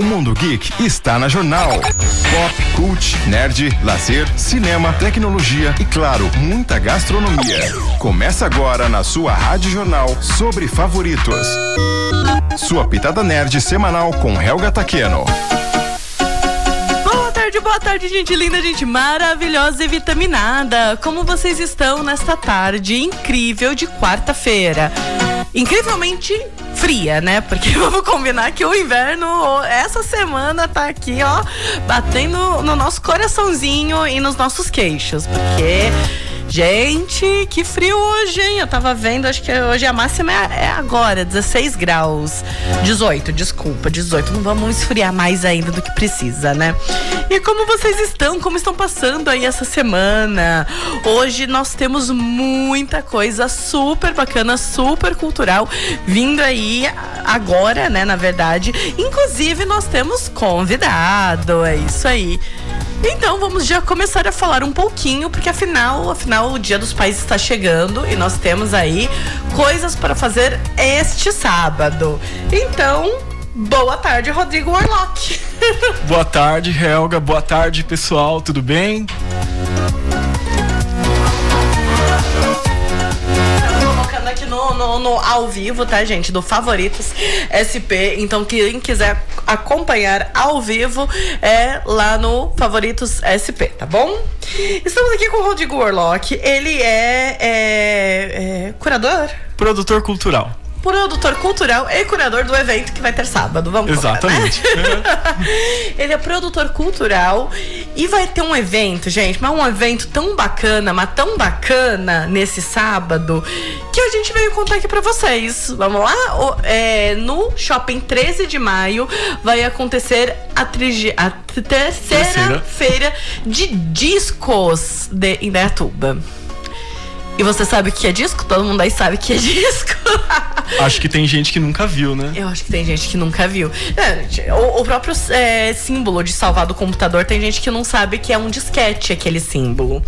O Mundo Geek está na Jornal. Pop, cult, nerd, lazer, cinema, tecnologia e, claro, muita gastronomia. Começa agora na sua Rádio Jornal sobre favoritos. Sua pitada nerd semanal com Helga Taqueno. Boa tarde, boa tarde, gente linda, gente maravilhosa e vitaminada. Como vocês estão nesta tarde incrível de quarta-feira? Incrivelmente fria, né? Porque vamos combinar que o inverno essa semana tá aqui, ó, batendo no nosso coraçãozinho e nos nossos queixos, porque Gente, que frio hoje, hein? Eu tava vendo, acho que hoje a máxima é, é, agora, 16 graus. 18, desculpa, 18. Não vamos esfriar mais ainda do que precisa, né? E como vocês estão? Como estão passando aí essa semana? Hoje nós temos muita coisa super bacana, super cultural vindo aí agora, né? Na verdade. Inclusive, nós temos convidado. É isso aí. Então vamos já começar a falar um pouquinho, porque afinal, afinal o Dia dos Pais está chegando e nós temos aí coisas para fazer este sábado. Então, boa tarde, Rodrigo Warlock. boa tarde, Helga. Boa tarde, pessoal. Tudo bem? No, no, ao vivo, tá, gente? Do Favoritos SP. Então, quem quiser acompanhar ao vivo é lá no Favoritos SP, tá bom? Estamos aqui com o Rodrigo Warlock. Ele é, é, é curador? Produtor cultural produtor cultural e curador do evento que vai ter sábado. Vamos Exatamente. Colocar, né? Ele é produtor cultural e vai ter um evento, gente, mas um evento tão bacana, mas tão bacana nesse sábado que a gente veio contar aqui para vocês. Vamos lá? O, é, no Shopping 13 de maio vai acontecer a, trigi, a terceira, terceira feira de discos de Indaiatuba. E você sabe o que é disco? Todo mundo aí sabe o que é disco. acho que tem gente que nunca viu, né? Eu acho que tem gente que nunca viu. É, o, o, próprio é, símbolo de salvar do computador, tem gente que não sabe que é um disquete aquele símbolo.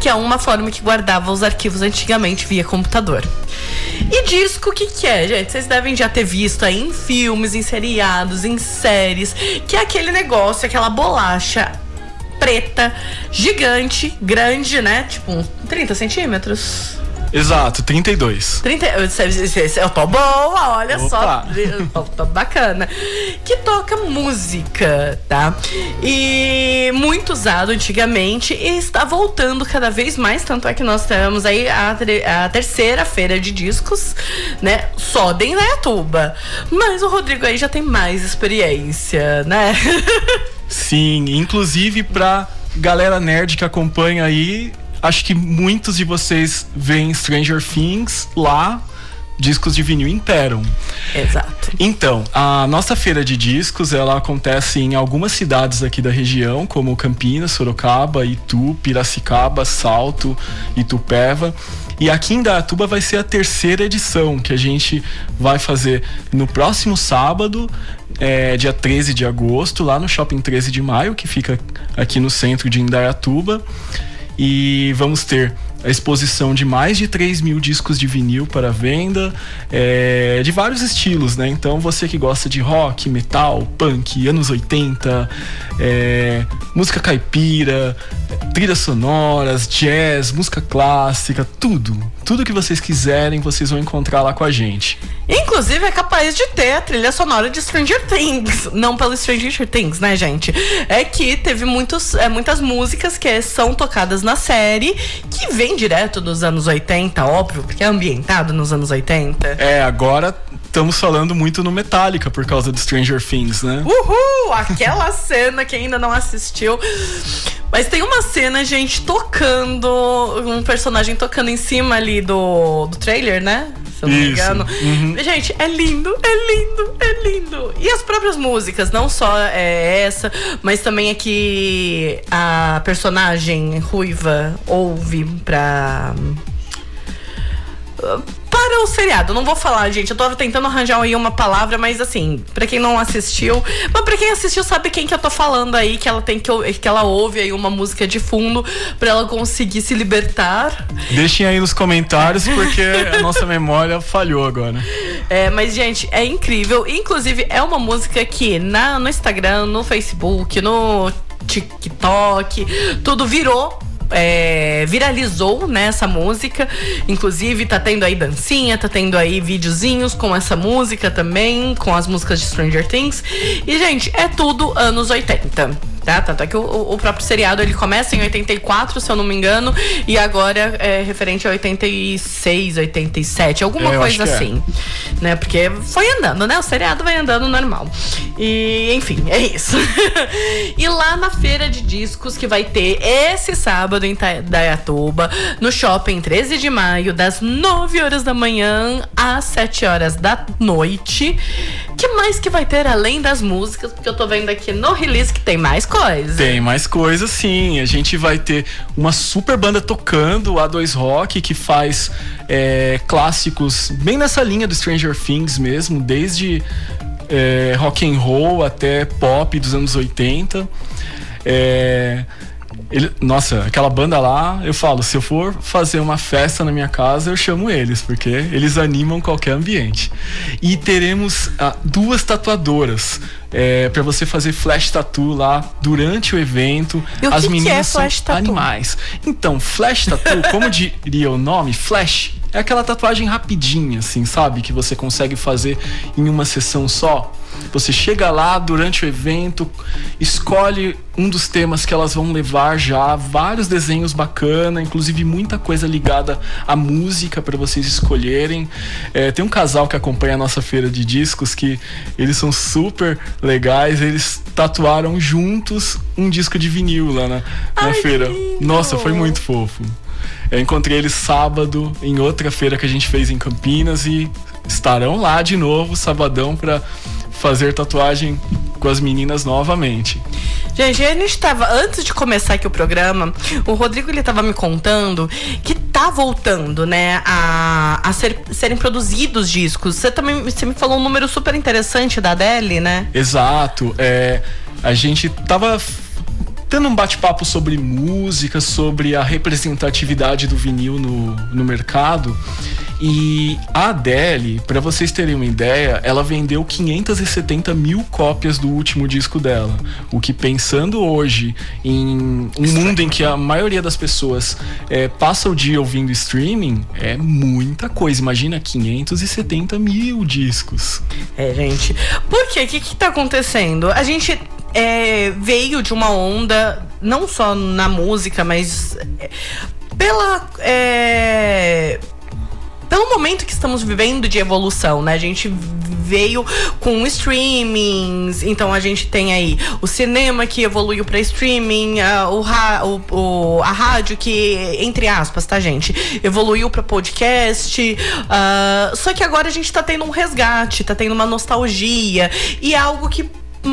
Que é uma forma que guardava os arquivos antigamente via computador. E disco, o que, que é, gente? Vocês devem já ter visto aí em filmes, em seriados, em séries, que é aquele negócio, aquela bolacha preta, gigante, grande, né? Tipo, 30 centímetros. Exato, 32. 30, eu tô boa, olha Opa. só. Tô, bacana. Que toca música, tá? E muito usado antigamente e está voltando cada vez mais. Tanto é que nós temos aí a, a terceira feira de discos, né? Só de Indaiatuba. Mas o Rodrigo aí já tem mais experiência, né? Sim, inclusive pra galera nerd que acompanha aí, acho que muitos de vocês veem Stranger Things lá, discos de vinil imperam. Exato. Então, a nossa feira de discos, ela acontece em algumas cidades aqui da região, como Campinas, Sorocaba, Itu, Piracicaba, Salto, Itupeva. E aqui em Datuba vai ser a terceira edição que a gente vai fazer no próximo sábado, é, dia 13 de agosto, lá no Shopping 13 de Maio, que fica aqui no centro de Indaiatuba. E vamos ter a exposição de mais de 3 mil discos de vinil para venda, é, de vários estilos, né? Então você que gosta de rock, metal, punk, anos 80, é, música caipira, trilhas sonoras, jazz, música clássica, tudo. Tudo que vocês quiserem, vocês vão encontrar lá com a gente. Inclusive é capaz de ter a trilha sonora de Stranger Things. Não pelo Stranger Things, né, gente? É que teve muitos, é, muitas músicas que são tocadas na série que vem direto dos anos 80, óbvio, porque é ambientado nos anos 80. É, agora estamos falando muito no Metallica por causa do Stranger Things, né? Uhul! Aquela cena que ainda não assistiu. Mas tem uma cena, gente, tocando. Um personagem tocando em cima ali do, do trailer, né? Se eu não Isso. me engano. Uhum. Gente, é lindo, é lindo, é lindo. E as próprias músicas, não só é essa, mas também é que a personagem ruiva ouve pra para o seriado. Não vou falar, gente. Eu tô tentando arranjar aí uma palavra, mas assim, para quem não assistiu, mas para quem assistiu sabe quem que eu tô falando aí, que ela tem que que ela ouve aí uma música de fundo para ela conseguir se libertar. Deixem aí nos comentários porque a nossa memória falhou agora. É, mas gente, é incrível. Inclusive é uma música que na no Instagram, no Facebook, no TikTok, tudo virou é, viralizou né, essa música. Inclusive, tá tendo aí dancinha, tá tendo aí videozinhos com essa música também, com as músicas de Stranger Things. E, gente, é tudo anos 80 tá? Tanto é que o, o, próprio seriado ele começa em 84, se eu não me engano, e agora é referente a 86, 87, alguma é, coisa é. assim. É. Né? Porque foi andando, né? O seriado vai andando normal. E, enfim, é isso. e lá na feira de discos que vai ter esse sábado em Dayatuba, no shopping 13 de maio, das 9 horas da manhã às 7 horas da noite. que mais que vai ter além das músicas? Porque eu tô vendo aqui no release que tem mais coisa. Tem mais coisa, sim. A gente vai ter uma super banda tocando, a A2 Rock, que faz é, clássicos bem nessa linha do Stranger Things mesmo, desde é, rock and roll até pop dos anos 80. É, ele, nossa, aquela banda lá, eu falo, se eu for fazer uma festa na minha casa, eu chamo eles, porque eles animam qualquer ambiente. E teremos ah, duas tatuadoras é, para você fazer flash tattoo lá durante o evento. E o As que meninas que é são animais. Então, flash tattoo, como diria o nome, flash é aquela tatuagem rapidinha, assim, sabe? Que você consegue fazer em uma sessão só. Você chega lá durante o evento, escolhe um dos temas que elas vão levar já, vários desenhos bacana, inclusive muita coisa ligada à música para vocês escolherem. É, tem um casal que acompanha a nossa feira de discos que eles são super legais, eles tatuaram juntos um disco de vinil lá na, na Ai, feira. Nossa, foi muito fofo. Eu encontrei eles sábado em outra feira que a gente fez em Campinas e estarão lá de novo sabadão para fazer tatuagem com as meninas novamente. Gente, a gente estava antes de começar aqui o programa, o Rodrigo ele estava me contando que tá voltando, né, a, a ser, serem produzidos discos. Você também você me falou um número super interessante da Adele, né? Exato. É, a gente tava tendo um bate-papo sobre música, sobre a representatividade do vinil no, no mercado. E a Adele, para vocês terem uma ideia, ela vendeu 570 mil cópias do último disco dela. O que, pensando hoje em um mundo em que a maioria das pessoas é, passa o dia ouvindo streaming, é muita coisa. Imagina 570 mil discos. É, gente. Por quê? O que, que tá acontecendo? A gente é, veio de uma onda, não só na música, mas é, pela. É, momento que estamos vivendo de evolução, né? A gente veio com streamings, então a gente tem aí o cinema que evoluiu para streaming, a, o, o, a rádio que, entre aspas, tá, gente, evoluiu para podcast. Uh, só que agora a gente tá tendo um resgate, tá tendo uma nostalgia e é algo que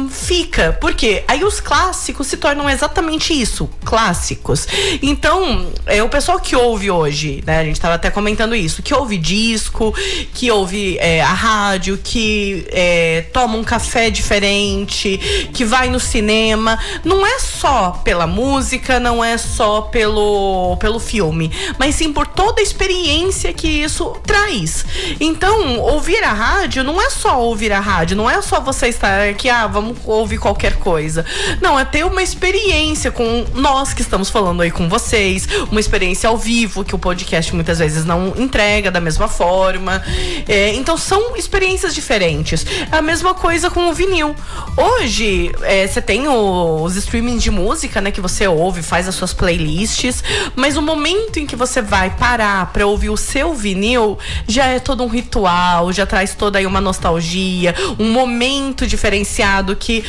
fica. Porque aí os clássicos se tornam exatamente isso, clássicos. Então, é o pessoal que ouve hoje, né? A gente tava até comentando isso, que ouve disco, que ouve é, a rádio, que é, toma um café diferente, que vai no cinema. Não é só pela música, não é só pelo, pelo filme, mas sim por toda a experiência que isso traz. Então, ouvir a rádio não é só ouvir a rádio, não é só você estar aqui, ah, vamos ouvir qualquer coisa. Não, é ter uma experiência com nós que estamos falando aí com vocês, uma experiência ao vivo, que o podcast muitas vezes não entrega da mesma forma. É, então são experiências diferentes. É a mesma coisa com o vinil. Hoje, é, você tem o, os streamings de música, né, que você ouve, faz as suas playlists, mas o momento em que você vai parar para ouvir o seu vinil já é todo um ritual, já traz toda aí uma nostalgia, um momento diferenciado que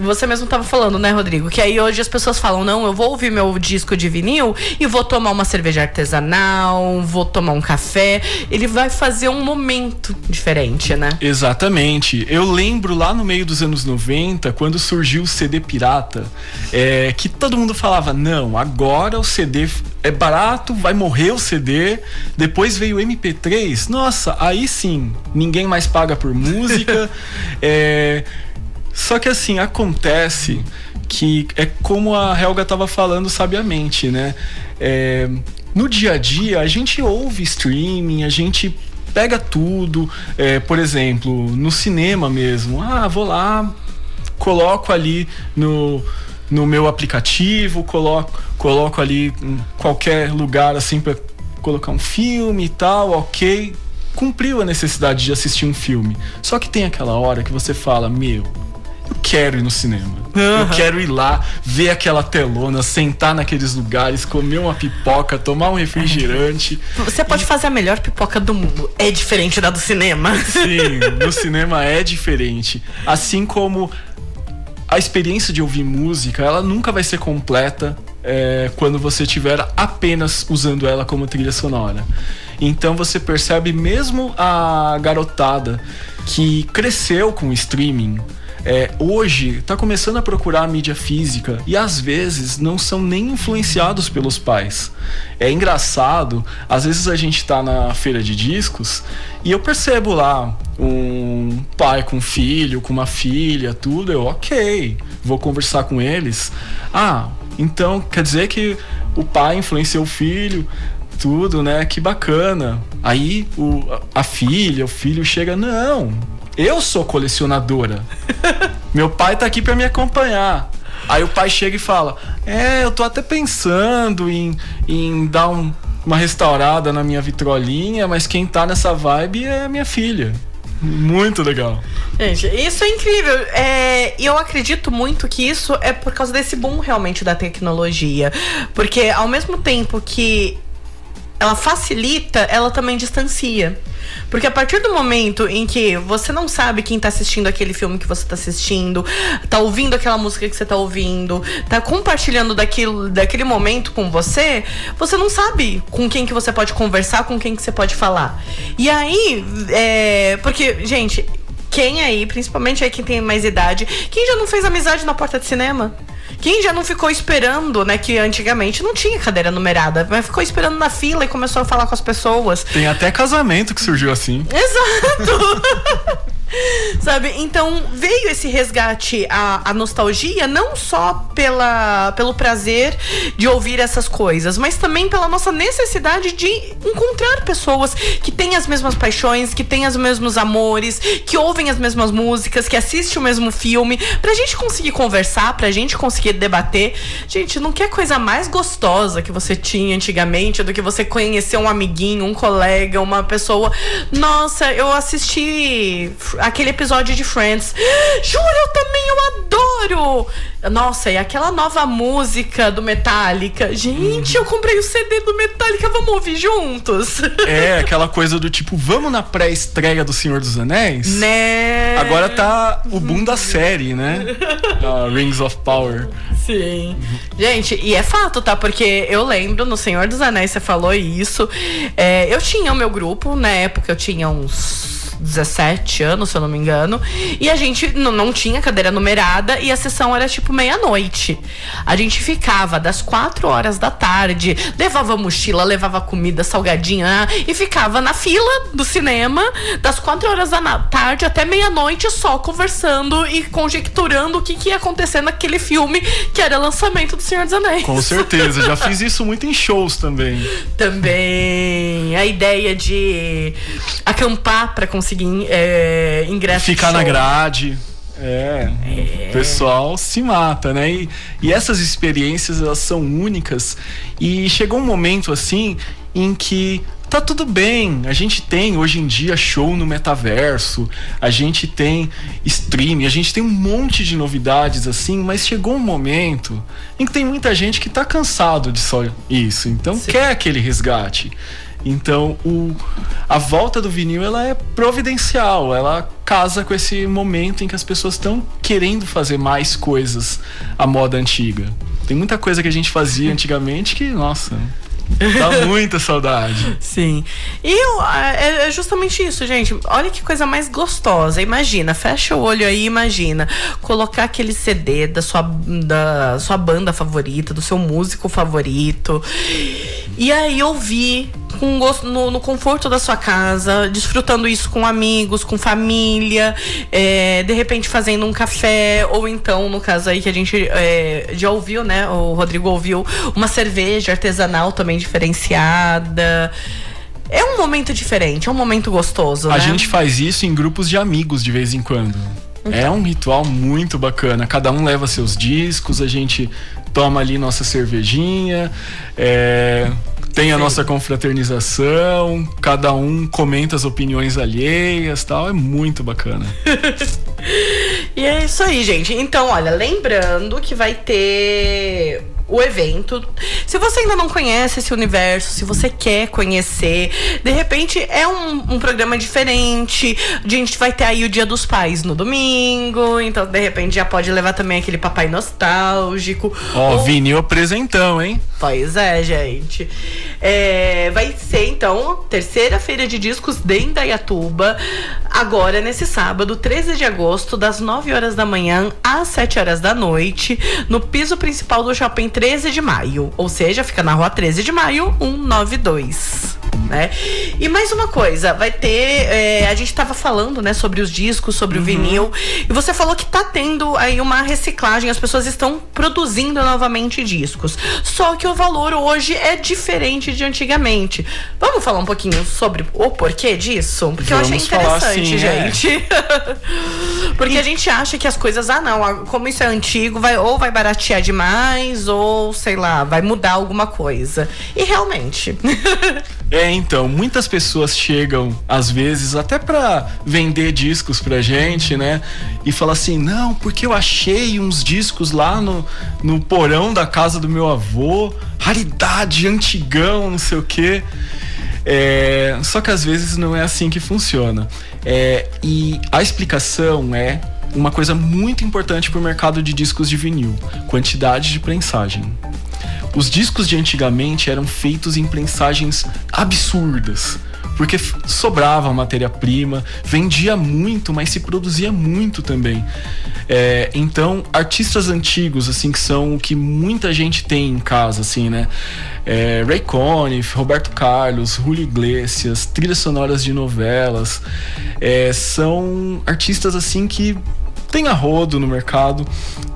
você mesmo estava falando, né, Rodrigo? Que aí hoje as pessoas falam: não, eu vou ouvir meu disco de vinil e vou tomar uma cerveja artesanal, vou tomar um café. Ele vai fazer um momento diferente, né? Exatamente. Eu lembro lá no meio dos anos 90, quando surgiu o CD pirata, é, que todo mundo falava: não, agora o CD é barato, vai morrer o CD. Depois veio o MP3. Nossa, aí sim, ninguém mais paga por música. é... Só que assim, acontece que é como a Helga estava falando sabiamente, né? É... No dia a dia, a gente ouve streaming, a gente pega tudo. É, por exemplo, no cinema mesmo. Ah, vou lá, coloco ali no no meu aplicativo, coloco, coloco ali em qualquer lugar assim para colocar um filme e tal, ok. Cumpriu a necessidade de assistir um filme. Só que tem aquela hora que você fala, meu, eu quero ir no cinema. Uhum. Eu quero ir lá, ver aquela telona, sentar naqueles lugares, comer uma pipoca, tomar um refrigerante. Você pode e... fazer a melhor pipoca do mundo. É diferente da do cinema. Sim, no cinema é diferente. Assim como a experiência de ouvir música, ela nunca vai ser completa é, quando você estiver apenas usando ela como trilha sonora. Então você percebe mesmo a garotada que cresceu com o streaming, é, hoje está começando a procurar a mídia física e às vezes não são nem influenciados pelos pais. É engraçado, às vezes a gente está na feira de discos e eu percebo lá um pai com um filho, com uma filha, tudo, eu, ok, vou conversar com eles. Ah, então quer dizer que o pai influenciou o filho, tudo, né? Que bacana. Aí o, a filha, o filho chega, não, eu sou colecionadora. Meu pai tá aqui para me acompanhar. Aí o pai chega e fala: É, eu tô até pensando em, em dar um, uma restaurada na minha vitrolinha, mas quem tá nessa vibe é minha filha. Muito legal. Gente, isso é incrível. É, eu acredito muito que isso é por causa desse boom realmente da tecnologia. Porque ao mesmo tempo que ela facilita, ela também distancia. Porque a partir do momento em que você não sabe quem tá assistindo aquele filme que você tá assistindo, tá ouvindo aquela música que você tá ouvindo, tá compartilhando daquilo, daquele momento com você, você não sabe com quem que você pode conversar, com quem que você pode falar. E aí, é, porque, gente, quem aí, principalmente aí quem tem mais idade, quem já não fez amizade na porta de cinema? Quem já não ficou esperando, né? Que antigamente não tinha cadeira numerada, mas ficou esperando na fila e começou a falar com as pessoas. Tem até casamento que surgiu assim. Exato! Sabe? Então veio esse resgate à, à, nostalgia, não só pela, pelo prazer de ouvir essas coisas, mas também pela nossa necessidade de encontrar pessoas que têm as mesmas paixões, que têm os mesmos amores, que ouvem as mesmas músicas, que assistem o mesmo filme, pra gente conseguir conversar, pra gente conseguir debater. Gente, não quer coisa mais gostosa que você tinha antigamente do que você conhecer um amiguinho, um colega, uma pessoa. Nossa, eu assisti aquele episódio de Friends. Juro, eu também, eu adoro! Nossa, e aquela nova música do Metallica. Gente, eu comprei o CD do Metallica, vamos ouvir juntos. É, aquela coisa do tipo, vamos na pré-estreia do Senhor dos Anéis? Né? Agora tá o boom da série, né? Uh, Rings of Power. Sim. Gente, e é fato, tá? Porque eu lembro, no Senhor dos Anéis, você falou isso. É, eu tinha o meu grupo, na época eu tinha uns 17 anos, se eu não me engano. E a gente não tinha cadeira numerada e a sessão era tipo meia-noite. A gente ficava das 4 horas da tarde, levava mochila, levava comida, salgadinha e ficava na fila do cinema das 4 horas da tarde até meia-noite só conversando e conjecturando o que, que ia acontecer naquele filme que era lançamento do Senhor dos Anéis. Com certeza, já fiz isso muito em shows também. Também. A ideia de acampar para conseguir conseguir é, ingresso. Ficar na grade. É, é, o pessoal se mata, né? E, e essas experiências elas são únicas e chegou um momento assim em que tá tudo bem. A gente tem hoje em dia show no metaverso, a gente tem streaming, a gente tem um monte de novidades assim, mas chegou um momento em que tem muita gente que tá cansado de só isso, então Sim. quer aquele resgate. Então, o, a volta do vinil ela é providencial, ela casa com esse momento em que as pessoas estão querendo fazer mais coisas à moda antiga. Tem muita coisa que a gente fazia antigamente que, nossa, Dá muita saudade. Sim. E eu, é, é justamente isso, gente. Olha que coisa mais gostosa. Imagina, fecha o olho aí, imagina. Colocar aquele CD da sua, da sua banda favorita, do seu músico favorito. E aí ouvir com gosto, no, no, conforto da sua casa, desfrutando isso com amigos, com família, é, de repente fazendo um café, ou então, no caso aí que a gente é, já ouviu, né? O Rodrigo ouviu, uma cerveja artesanal também diferenciada. É um momento diferente, é um momento gostoso. A né? gente faz isso em grupos de amigos de vez em quando. Então. É um ritual muito bacana. Cada um leva seus discos, a gente toma ali nossa cervejinha, é, tem a Sim. nossa confraternização, cada um comenta as opiniões alheias tal. É muito bacana. e é isso aí, gente. Então, olha, lembrando que vai ter o evento. Se você ainda não conhece esse universo, se você quer conhecer, de repente é um, um programa diferente. A gente vai ter aí o Dia dos Pais no domingo, então de repente já pode levar também aquele papai nostálgico. Ó, oh, Ou... vinil apresentão, hein? Pois é, gente. É, vai ser então terceira feira de discos de Indaiatuba, agora nesse sábado, 13 de agosto, das 9 horas da manhã às 7 horas da noite, no piso principal do shopping 13 de maio. Ou seja, fica na rua 13 de maio, 192 né? E mais uma coisa, vai ter. É, a gente tava falando, né, sobre os discos, sobre uhum. o vinil. E você falou que tá tendo aí uma reciclagem, as pessoas estão produzindo novamente discos. Só que o valor hoje é diferente de antigamente. Vamos falar um pouquinho sobre o porquê disso? Porque Vamos eu achei interessante, assim, gente. É. Porque e... a gente acha que as coisas, ah, não, como isso é antigo, vai ou vai baratear demais, ou sei lá, vai mudar alguma coisa. E realmente. É, então, muitas pessoas chegam, às vezes, até para vender discos pra gente, né? E falam assim: não, porque eu achei uns discos lá no, no porão da casa do meu avô, raridade, antigão, não sei o quê. É, só que às vezes não é assim que funciona. É, e a explicação é uma coisa muito importante para o mercado de discos de vinil: quantidade de prensagem. Os discos de antigamente eram feitos em prensagens absurdas, porque sobrava matéria-prima, vendia muito, mas se produzia muito também. É, então, artistas antigos, assim, que são o que muita gente tem em casa, assim, né? É, Ray Conniff, Roberto Carlos, Julio Iglesias, trilhas sonoras de novelas, é, são artistas, assim, que tem a rodo no mercado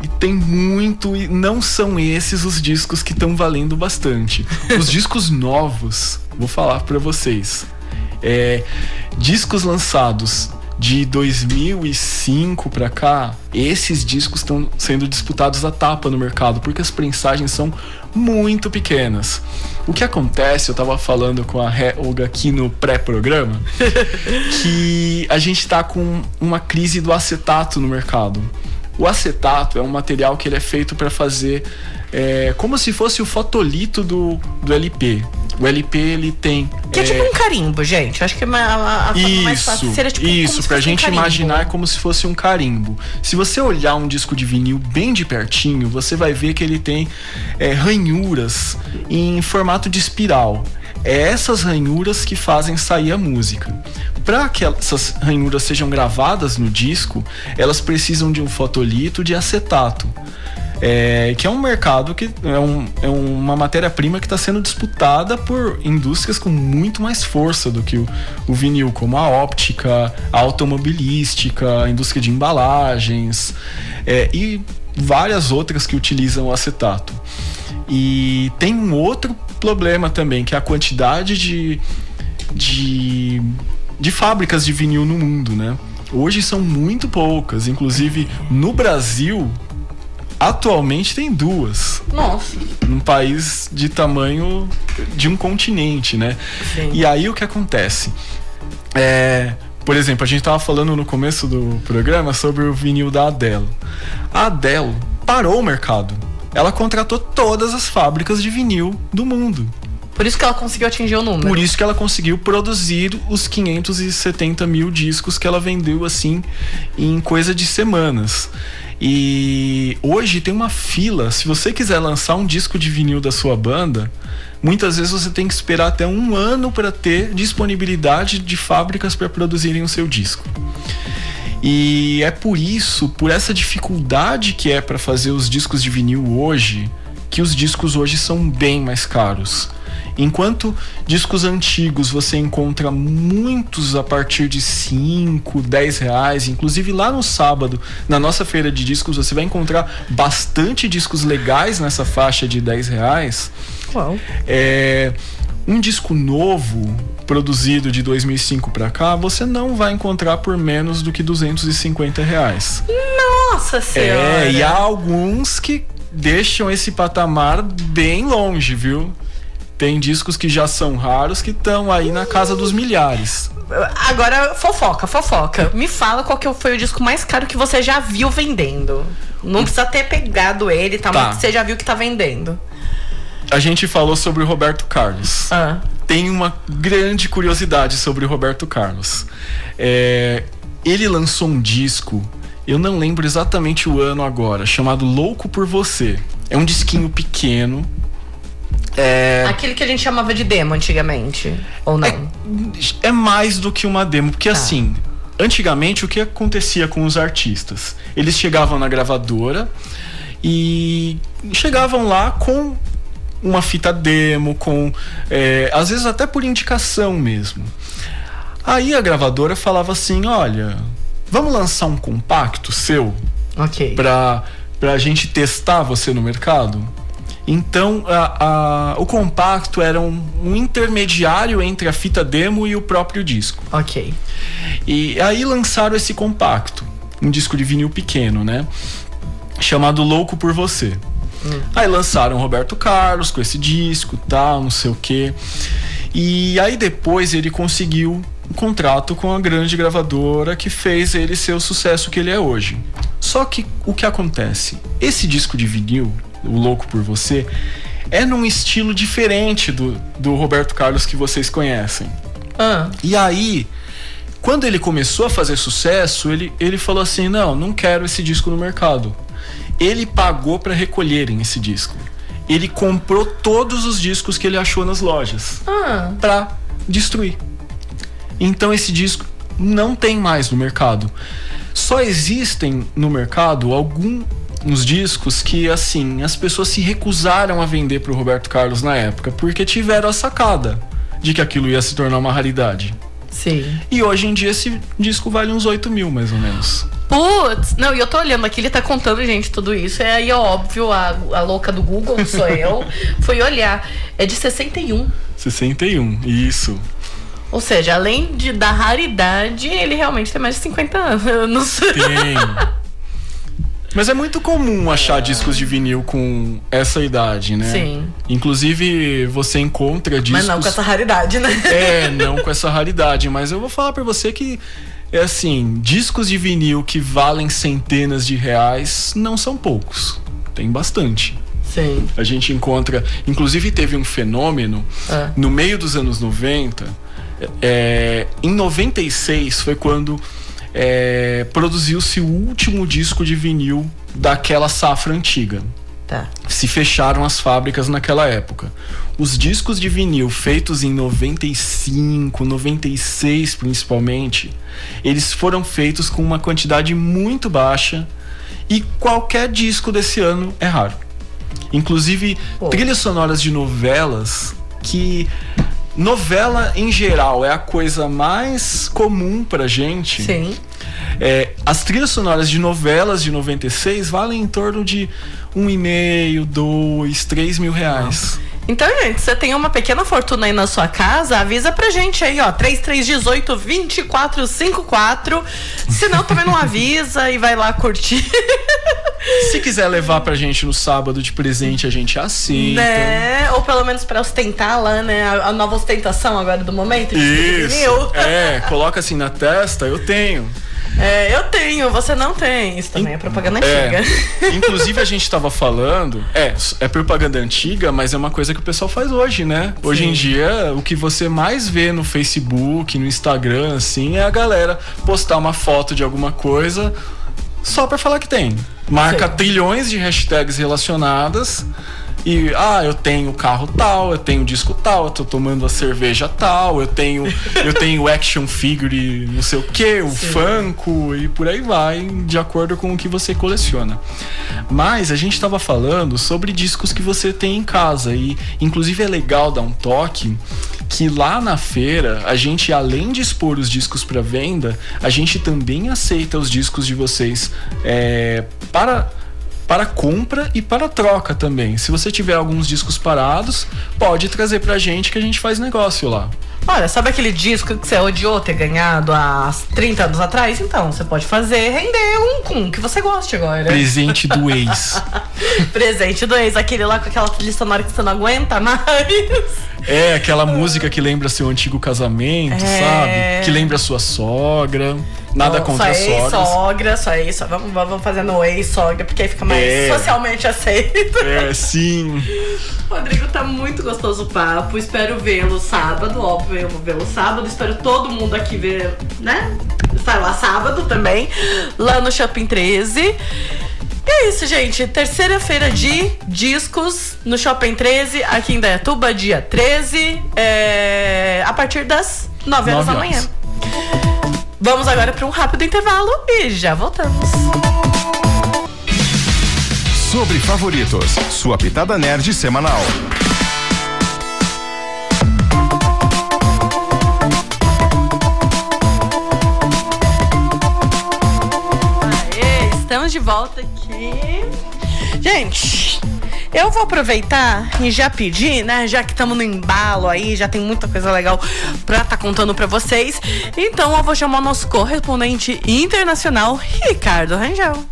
e tem muito e não são esses os discos que estão valendo bastante. Os discos novos, vou falar para vocês. É, discos lançados de 2005 para cá, esses discos estão sendo disputados a tapa no mercado porque as prensagens são muito pequenas. O que acontece, eu tava falando com a Olga aqui no pré-programa, que a gente tá com uma crise do acetato no mercado. O acetato é um material que ele é feito para fazer é, como se fosse o fotolito do, do LP. O LP ele tem. Que é, é tipo um carimbo, gente. Acho que é a, a isso, mais fácil seria tipo Isso, pra gente um imaginar como se fosse um carimbo. Se você olhar um disco de vinil bem de pertinho, você vai ver que ele tem é, ranhuras em formato de espiral. É essas ranhuras que fazem sair a música. Para que essas ranhuras sejam gravadas no disco, elas precisam de um fotolito de acetato é, que é um mercado que é, um, é uma matéria-prima que está sendo disputada por indústrias com muito mais força do que o, o vinil, como a óptica, a automobilística, a indústria de embalagens é, e várias outras que utilizam o acetato. E tem um outro problema também, que é a quantidade de, de, de fábricas de vinil no mundo, né? Hoje são muito poucas, inclusive no Brasil Atualmente tem duas. Nossa. Num país de tamanho de um continente, né? Sim. E aí o que acontece? É, por exemplo, a gente estava falando no começo do programa sobre o vinil da Adele. A Adele parou o mercado. Ela contratou todas as fábricas de vinil do mundo. Por isso que ela conseguiu atingir o número. Por isso que ela conseguiu produzir os 570 mil discos que ela vendeu assim em coisa de semanas. E hoje tem uma fila. Se você quiser lançar um disco de vinil da sua banda, muitas vezes você tem que esperar até um ano para ter disponibilidade de fábricas para produzirem o seu disco. E é por isso, por essa dificuldade que é para fazer os discos de vinil hoje, que os discos hoje são bem mais caros. Enquanto discos antigos você encontra muitos a partir de 5, 10 reais, inclusive lá no sábado, na nossa feira de discos, você vai encontrar bastante discos legais nessa faixa de 10 reais. Uau. É, um disco novo, produzido de 2005 para cá, você não vai encontrar por menos do que 250 reais. Nossa senhora! É, e há alguns que deixam esse patamar bem longe, viu? Tem discos que já são raros que estão aí na casa dos milhares. Agora, fofoca, fofoca. Me fala qual que foi o disco mais caro que você já viu vendendo. Não precisa ter pegado ele, tá? Tá. Mas você já viu que tá vendendo. A gente falou sobre o Roberto Carlos. Ah. Tem uma grande curiosidade sobre o Roberto Carlos. É, ele lançou um disco, eu não lembro exatamente o ano agora, chamado Louco por Você. É um disquinho pequeno. É, Aquele que a gente chamava de demo antigamente. Ou não? é mais do que uma demo, porque Tá. assim, antigamente o que acontecia com os artistas? Eles chegavam na gravadora e chegavam lá com uma fita demo, com é, às vezes até por indicação mesmo. Aí a gravadora falava assim: olha, vamos lançar um compacto seu Ok. para a gente testar você no mercado? Então, a- a- o compacto era um, um intermediário entre a fita demo e o próprio disco. Ok. E aí lançaram esse compacto, um disco de vinil pequeno, né? Chamado Louco por Você. Aí lançaram Roberto Carlos com esse disco, tal, não sei o quê. E aí depois ele conseguiu um contrato com a grande gravadora que fez ele ser o sucesso que ele é hoje. Só que o que acontece? Esse disco de vinil, o Louco por Você, é num estilo diferente do, do Roberto Carlos que vocês conhecem. Ah, E aí, quando ele começou a fazer sucesso, ele, ele falou assim: não, não quero esse disco no mercado. Ele pagou para recolherem esse disco. Ele comprou todos os discos que ele achou nas lojas ah. para destruir. Então esse disco não tem mais no mercado. Só existem no mercado alguns discos que assim as pessoas se recusaram a vender pro Roberto Carlos na época porque tiveram a sacada de que aquilo ia se tornar uma raridade. Sim. E hoje em dia esse disco vale uns 8 mil, mais ou menos. Putz, não, e eu tô olhando aqui, ele tá contando, gente, tudo isso. É aí, óbvio, a, a louca do Google, sou eu, foi olhar. É de 61. 61, isso. Ou seja, além de, da raridade, ele realmente tem mais de 50 anos. Tem. Mas é muito comum achar discos de vinil com essa idade, né? Sim. Inclusive, você encontra discos. Mas não com essa raridade, né? É, não com essa raridade. Mas eu vou falar pra você que, é assim, discos de vinil que valem centenas de reais não são poucos. Tem bastante. Sim. A gente encontra. Inclusive, teve um fenômeno Ah. no meio dos anos 90. é, em 96 foi quando é, produziu-se o último disco de vinil daquela safra antiga. Tá. Se fecharam as fábricas naquela época. Os discos de vinil feitos em 95, 96 principalmente, eles foram feitos com uma quantidade muito baixa e qualquer disco desse ano é raro. Inclusive Pô. trilhas sonoras de novelas que novela em geral é a coisa mais comum pra gente. Sim. É, as trilhas sonoras de novelas de 96 valem em torno de um e meio, dois, três mil reais. Então, gente, você tem uma pequena fortuna aí na sua casa, avisa pra gente aí, ó, 3318 2454. Se não, também não avisa e vai lá curtir. Se quiser levar pra gente no sábado de presente, a gente aceita. né? Ou pelo menos pra ostentar lá, né? A, a nova ostentação agora do momento. Isso. É, coloca assim na testa, eu tenho. É, eu tenho, você não tem. Isso também é propaganda É, antiga. inclusive a gente tava falando, é, é propaganda antiga, mas é uma coisa que o pessoal faz hoje, né? Hoje em dia, o que você mais vê no Facebook, no Instagram, assim, é a galera postar uma foto de alguma coisa só pra falar que tem. Marca Sim. trilhões de hashtags relacionadas. E, ah, eu tenho carro tal, eu tenho disco tal, eu tô tomando a cerveja tal, eu tenho eu tenho action figure não sei o que, o Funko e por aí vai, de acordo com o que você coleciona. Mas a gente tava falando sobre discos que você tem em casa e inclusive é legal dar um toque que lá na feira a gente além de expor os discos para venda, a gente também aceita os discos de vocês é, para para compra e para troca também. Se você tiver alguns discos parados, pode trazer pra gente que a gente faz negócio lá. Olha, sabe aquele disco que você odiou ter ganhado há 30 anos atrás? Então, você pode fazer render um com que você goste agora. Presente do ex. Presente do ex, aquele lá com aquela trilha sonora que você não aguenta mais. É, aquela música que lembra seu antigo casamento, É. sabe? Que lembra sua sogra. Nada Não, contra só ex-sogra, só ex, só vamos, vamos fazendo ex-sogra, porque aí fica mais É. socialmente aceito. É, sim. Rodrigo, tá muito gostoso o papo. Espero vê-lo sábado, óbvio, eu vou vê-lo sábado. Espero todo mundo aqui ver, né? Estar lá sábado também, lá no Shopping 13. E é isso, gente. Terceira-feira de discos no Shopping 13, aqui em Dayatuba, dia 13, é, a partir das 9 horas da Nove manhã. horas. Vamos agora para um rápido intervalo e já voltamos. Sobre favoritos, sua pitada nerd semanal. Aê, estamos de volta aqui. Gente, eu vou aproveitar e já pedir, né? Já que estamos no embalo aí, já tem muita coisa legal pra estar contando pra vocês. Então eu vou chamar o nosso correspondente internacional, Ricardo Rangel.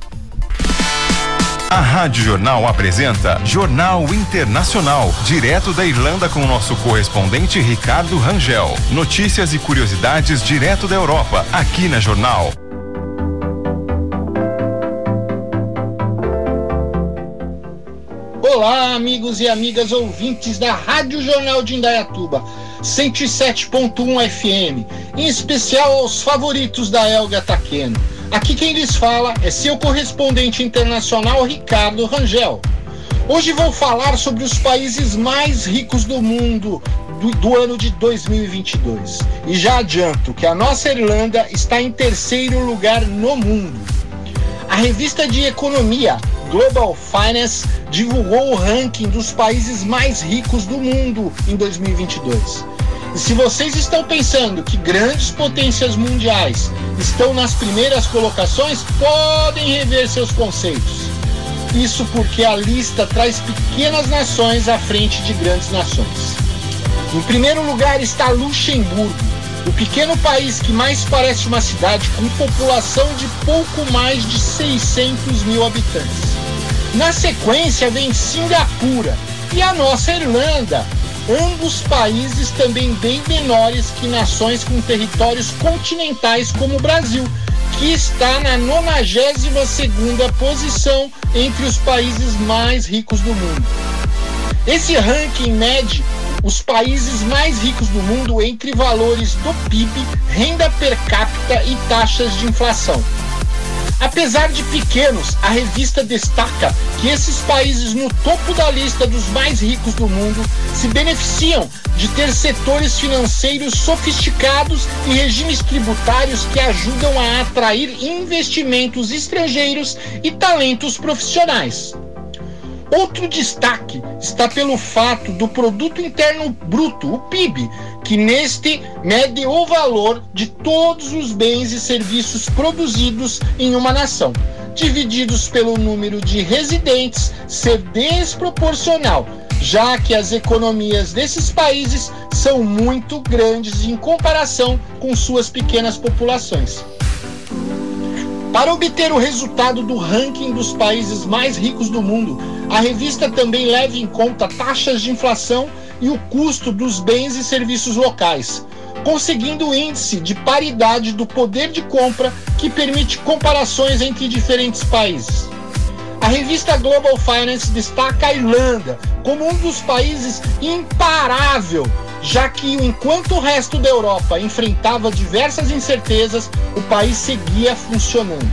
A Rádio Jornal apresenta Jornal Internacional, direto da Irlanda com o nosso correspondente Ricardo Rangel. Notícias e curiosidades direto da Europa, aqui na Jornal. Olá, amigos e amigas ouvintes da Rádio Jornal de Indaiatuba, 107.1 FM, em especial aos favoritos da Elga Taqueno. Aqui quem lhes fala é seu correspondente internacional Ricardo Rangel. Hoje vou falar sobre os países mais ricos do mundo do, do ano de 2022. E já adianto que a nossa Irlanda está em terceiro lugar no mundo. A revista de economia Global Finance divulgou o ranking dos países mais ricos do mundo em 2022. E se vocês estão pensando que grandes potências mundiais estão nas primeiras colocações, podem rever seus conceitos. Isso porque a lista traz pequenas nações à frente de grandes nações. Em primeiro lugar está Luxemburgo, o pequeno país que mais parece uma cidade com população de pouco mais de 600 mil habitantes. Na sequência vem Singapura e a nossa Irlanda, ambos países também bem menores que nações com territórios continentais como o Brasil, que está na 92ª posição entre os países mais ricos do mundo. Esse ranking mede os países mais ricos do mundo entre valores do PIB, renda per capita e taxas de inflação. Apesar de pequenos, a revista destaca que esses países no topo da lista dos mais ricos do mundo se beneficiam de ter setores financeiros sofisticados e regimes tributários que ajudam a atrair investimentos estrangeiros e talentos profissionais. Outro destaque está pelo fato do produto interno bruto, o PIB, que neste mede o valor de todos os bens e serviços produzidos em uma nação, divididos pelo número de residentes ser desproporcional, já que as economias desses países são muito grandes em comparação com suas pequenas populações. Para obter o resultado do ranking dos países mais ricos do mundo, a revista também leva em conta taxas de inflação e o custo dos bens e serviços locais. conseguindo o índice de paridade do poder de compra que permite comparações entre diferentes países. A revista Global Finance destaca a Irlanda como um dos países imparável, já que enquanto o resto da Europa enfrentava diversas incertezas, o país seguia funcionando.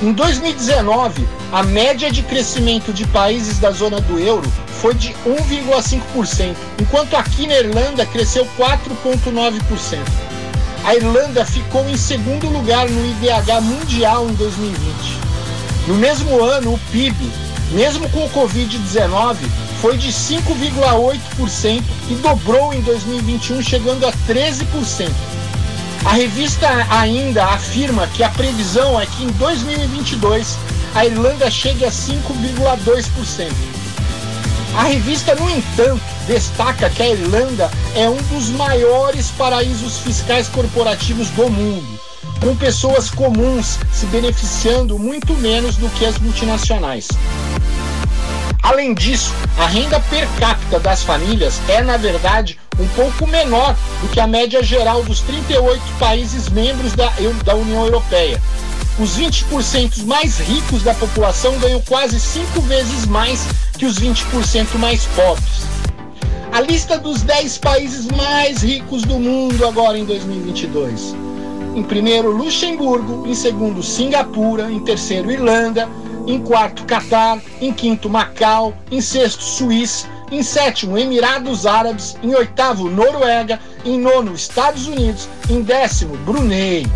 Em 2019, a média de crescimento de países da zona do euro foi de 1,5%, enquanto aqui na Irlanda cresceu 4,9%. A Irlanda ficou em segundo lugar no IDH mundial em 2020. No mesmo ano, o PIB, mesmo com o Covid-19, foi de 5,8% e dobrou em 2021, chegando a 13%. A revista ainda afirma que a previsão é que em 2022 a Irlanda chegue a 5,2%. A revista, no entanto, destaca que a Irlanda é um dos maiores paraísos fiscais corporativos do mundo, com pessoas comuns se beneficiando muito menos do que as multinacionais. Além disso, a renda per capita das famílias é, na verdade, um pouco menor do que a média geral dos 38 países membros da, da União Europeia. Os 20% mais ricos da população ganham quase cinco vezes mais que os 20% mais pobres. A lista dos 10 países mais ricos do mundo agora em 2022. Em primeiro, Luxemburgo, em segundo, Singapura, em terceiro, Irlanda, em quarto, Catar, em quinto, Macau, em sexto, Suíça, em sétimo, Emirados Árabes, em oitavo, Noruega, em nono, Estados Unidos, em décimo, Brunei.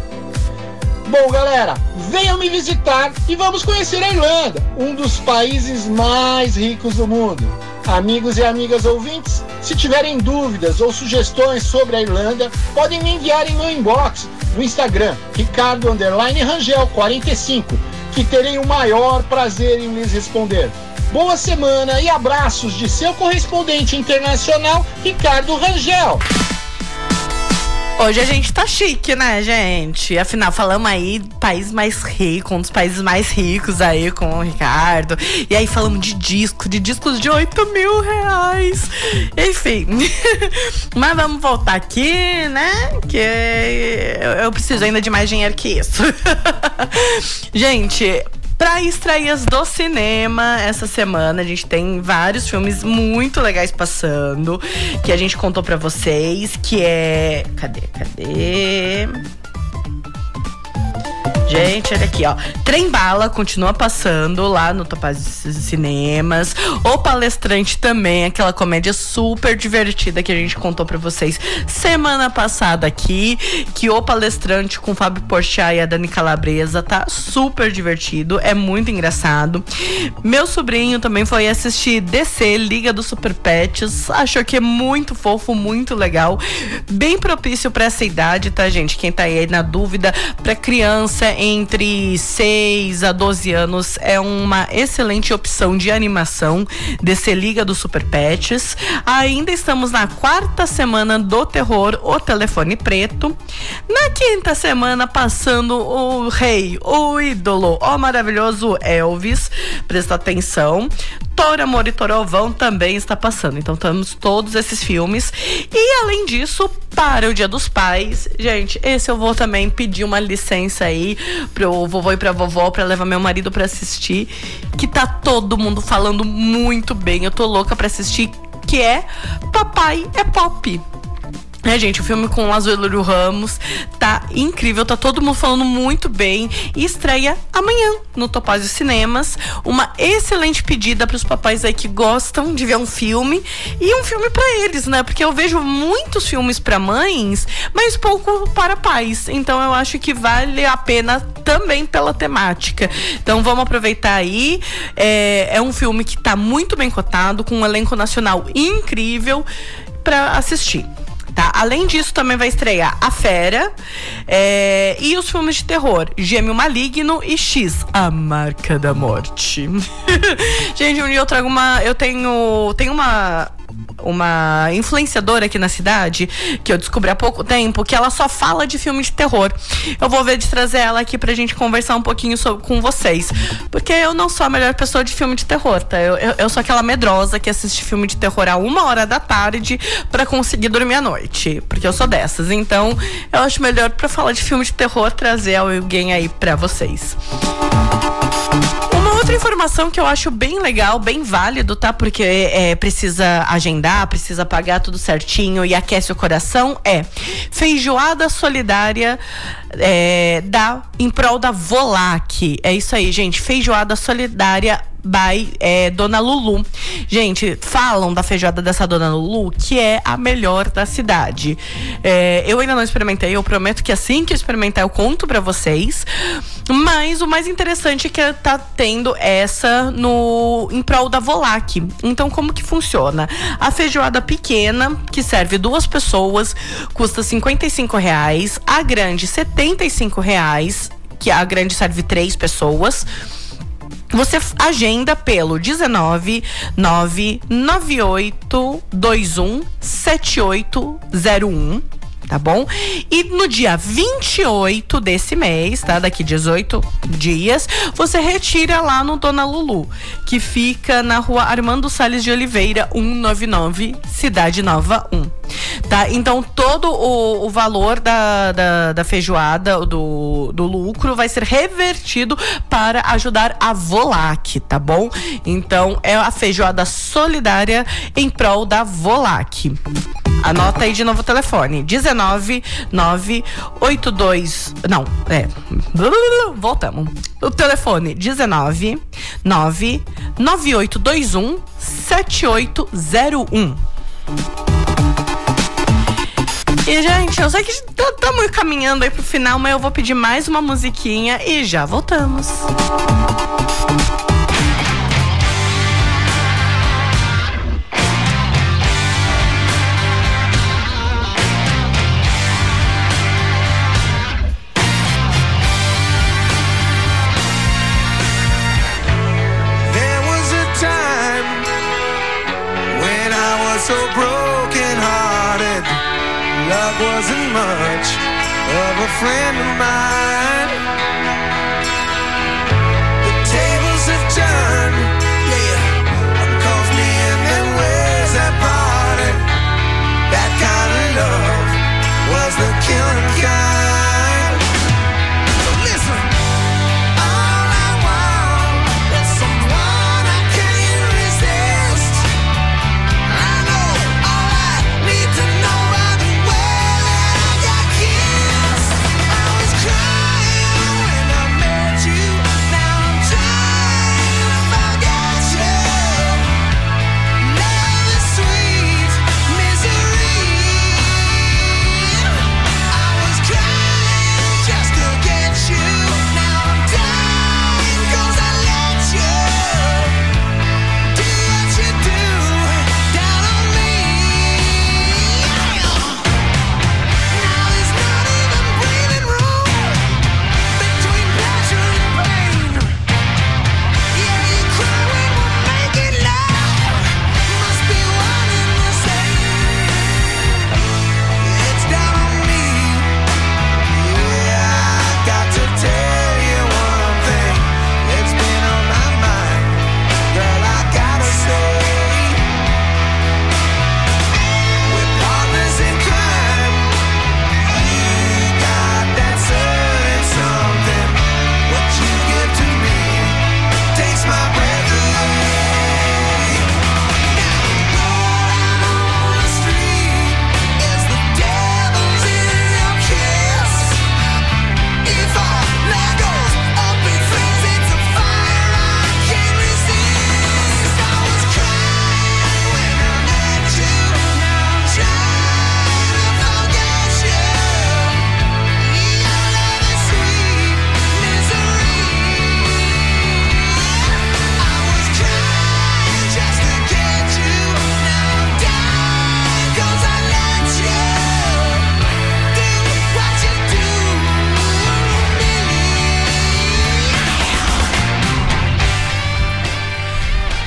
Bom, galera, venham me visitar e vamos conhecer a Irlanda, um dos países mais ricos do mundo. Amigos e amigas ouvintes, se tiverem dúvidas ou sugestões sobre a Irlanda, podem me enviar em meu inbox no Instagram, Ricardo Rangel 45 que terei o maior prazer em lhes responder. Boa semana e abraços de seu correspondente internacional, Ricardo Rangel. Hoje a gente tá chique, né, gente? Afinal, falamos aí país mais rico, um dos países mais ricos aí com o Ricardo. E aí falamos de disco, de discos de 8 mil reais. Enfim. Mas vamos voltar aqui, né? Que eu preciso ainda de mais dinheiro que isso. gente, para estreias do cinema essa semana. A gente tem vários filmes muito legais passando que a gente contou para vocês, que é cadê? Cadê? Gente, olha aqui, ó. Trem Bala continua passando lá no Topaz Cinemas. O Palestrante também, aquela comédia super divertida que a gente contou para vocês semana passada aqui. Que o Palestrante com o Fábio Porchat e a Dani Calabresa tá super divertido. É muito engraçado. Meu sobrinho também foi assistir DC, Liga dos Super Pets. Achou que é muito fofo, muito legal. Bem propício para essa idade, tá, gente? Quem tá aí na dúvida, para criança entre 6 a 12 anos é uma excelente opção de animação desse Liga dos Super Pets. Ainda estamos na quarta semana do terror, O Telefone Preto. Na quinta semana, passando o rei, o ídolo, o maravilhoso Elvis. Presta atenção. Doutor Amor e Torovão também está passando. Então temos todos esses filmes. E além disso, para o Dia dos Pais, gente, esse eu vou também pedir uma licença aí pro vovô e pra vovó para levar meu marido para assistir, que tá todo mundo falando muito bem. Eu tô louca para assistir, que é Papai é Pop. É, gente, o filme com o Azuelo Ramos tá incrível, tá todo mundo falando muito bem e estreia amanhã no Topazio Cinemas. Uma excelente pedida para os papais aí que gostam de ver um filme e um filme para eles, né? Porque eu vejo muitos filmes para mães, mas pouco para pais. Então eu acho que vale a pena também pela temática. Então vamos aproveitar aí. É, é um filme que tá muito bem cotado, com um elenco nacional incrível para assistir tá? Além disso, também vai estrear A Fera é, e os filmes de terror Gêmeo Maligno e X, A Marca da Morte. Gente, um dia eu trago uma. Eu tenho. Tenho uma uma influenciadora aqui na cidade, que eu descobri há pouco tempo, que ela só fala de filme de terror. Eu vou ver de trazer ela aqui pra gente conversar um pouquinho sobre, com vocês. Porque eu não sou a melhor pessoa de filme de terror, tá? Eu, eu, eu sou aquela medrosa que assiste filme de terror a uma hora da tarde para conseguir dormir à noite. Porque eu sou dessas. Então, eu acho melhor para falar de filme de terror trazer alguém aí para vocês. Uma outra informação que eu acho bem legal, bem válido, tá? Porque é, precisa agendar, precisa pagar tudo certinho e aquece o coração é feijoada solidária é, da em prol da Volac. É isso aí, gente. Feijoada solidária by é, Dona Lulu. Gente, falam da feijoada dessa Dona Lulu que é a melhor da cidade. É, eu ainda não experimentei, eu prometo que assim que eu experimentar eu conto para vocês. Mas o mais interessante é que tá tendo essa no em prol da Volac. Então como que funciona? A feijoada pequena, que serve duas pessoas, custa 55 reais. A grande, 75 reais. Que a grande serve três pessoas. Você agenda pelo 19 99821 7801 tá bom? E no dia 28 desse mês, tá? Daqui 18 dias, você retira lá no Dona Lulu, que fica na rua Armando Salles de Oliveira, 199, Cidade Nova 1. Tá? Então, todo o, o valor da, da, da, feijoada, do, do lucro, vai ser revertido para ajudar a Volac, tá bom? Então, é a feijoada solidária em prol da Volac. Anota aí de novo o telefone: 19 982. Não, é. Voltamos. O telefone: 19 9 9821 7801. E, gente, eu sei que estamos caminhando aí pro final, mas eu vou pedir mais uma musiquinha e já voltamos. Wasn't much of a friend of mine.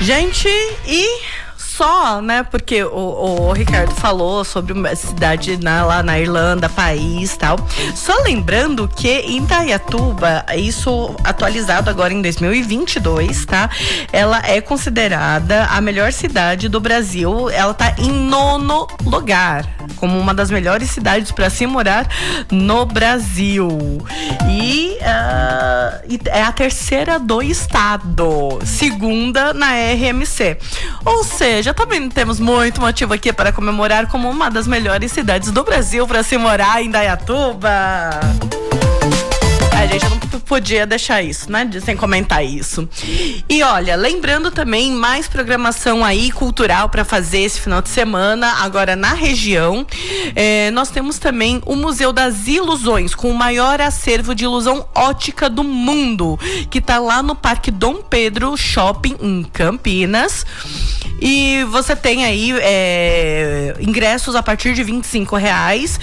Gente, e só, né? Porque o, o, Ricardo falou sobre uma cidade na, lá na Irlanda, país tal. Só lembrando que em Itaiatuba, isso atualizado agora em 2022, tá? Ela é considerada a melhor cidade do Brasil. Ela tá em nono lugar como uma das melhores cidades para se morar no Brasil. E, uh, é a terceira do estado, segunda na RMC. Ou seja, também temos muito motivo aqui para comemorar como uma das melhores cidades do Brasil para se morar em Dayatuba. A gente não podia deixar isso, né? Sem comentar isso. E olha, lembrando também mais programação aí cultural para fazer esse final de semana, agora na região. É, nós temos também o Museu das Ilusões, com o maior acervo de ilusão ótica do mundo, que está lá no Parque Dom Pedro Shopping, em Campinas. E você tem aí é, ingressos a partir de 25 reais.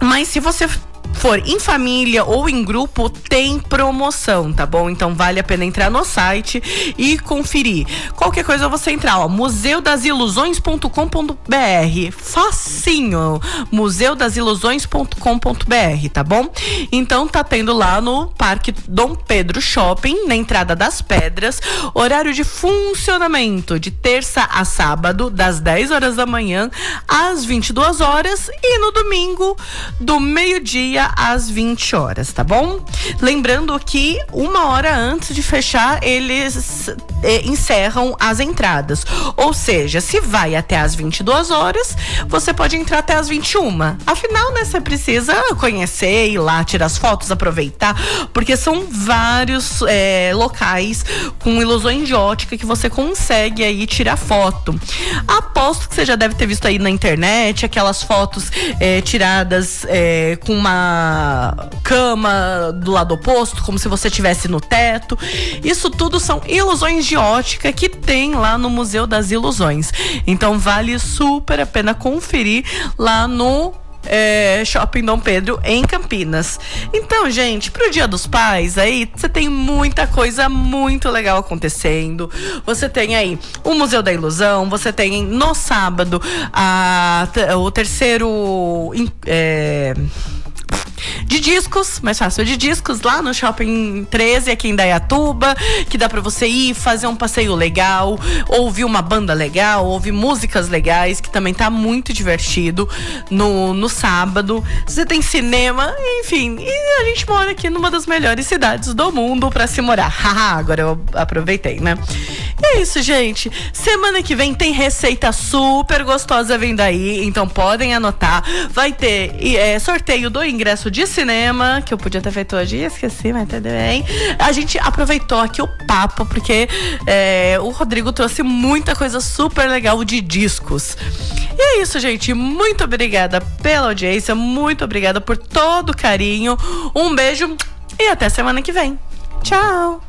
Mas se você for em família ou em grupo, tem promoção, tá bom? Então vale a pena entrar no site e conferir. Qualquer coisa você entrar, ó, museudasilusões.com.br. Facinho. museudasilusões.com.br, tá bom? Então tá tendo lá no Parque Dom Pedro Shopping, na entrada das Pedras, horário de funcionamento de terça a sábado, das 10 horas da manhã às 22 horas e no domingo do meio-dia às 20 horas, tá bom? Lembrando que uma hora antes de fechar, eles eh, encerram as entradas. Ou seja, se vai até às 22 horas, você pode entrar até às 21. Afinal, né, você precisa conhecer, ir lá, tirar as fotos, aproveitar, porque são vários eh, locais com ilusões de ótica que você consegue aí tirar foto. Aposto que você já deve ter visto aí na internet aquelas fotos eh, tiradas com uma cama do lado oposto, como se você estivesse no teto. Isso tudo são ilusões de ótica que tem lá no Museu das Ilusões. Então vale super a pena conferir lá no é, Shopping Dom Pedro em Campinas. Então, gente, pro Dia dos Pais, aí você tem muita coisa muito legal acontecendo. Você tem aí o Museu da Ilusão, você tem no sábado a, o terceiro. É, de discos, mais fácil, de discos lá no Shopping 13 aqui em Dayatuba, que dá para você ir fazer um passeio legal, ouvir uma banda legal, ouvir músicas legais, que também tá muito divertido no, no sábado. Você tem cinema, enfim, e a gente mora aqui numa das melhores cidades do mundo para se morar. Haha, agora eu aproveitei, né? É isso, gente. Semana que vem tem receita super gostosa vindo aí, então podem anotar. Vai ter é, sorteio do ingresso de cinema, que eu podia ter feito hoje, esqueci, mas tudo bem. A gente aproveitou aqui o papo, porque é, o Rodrigo trouxe muita coisa super legal de discos. E é isso, gente. Muito obrigada pela audiência, muito obrigada por todo o carinho. Um beijo e até semana que vem. Tchau!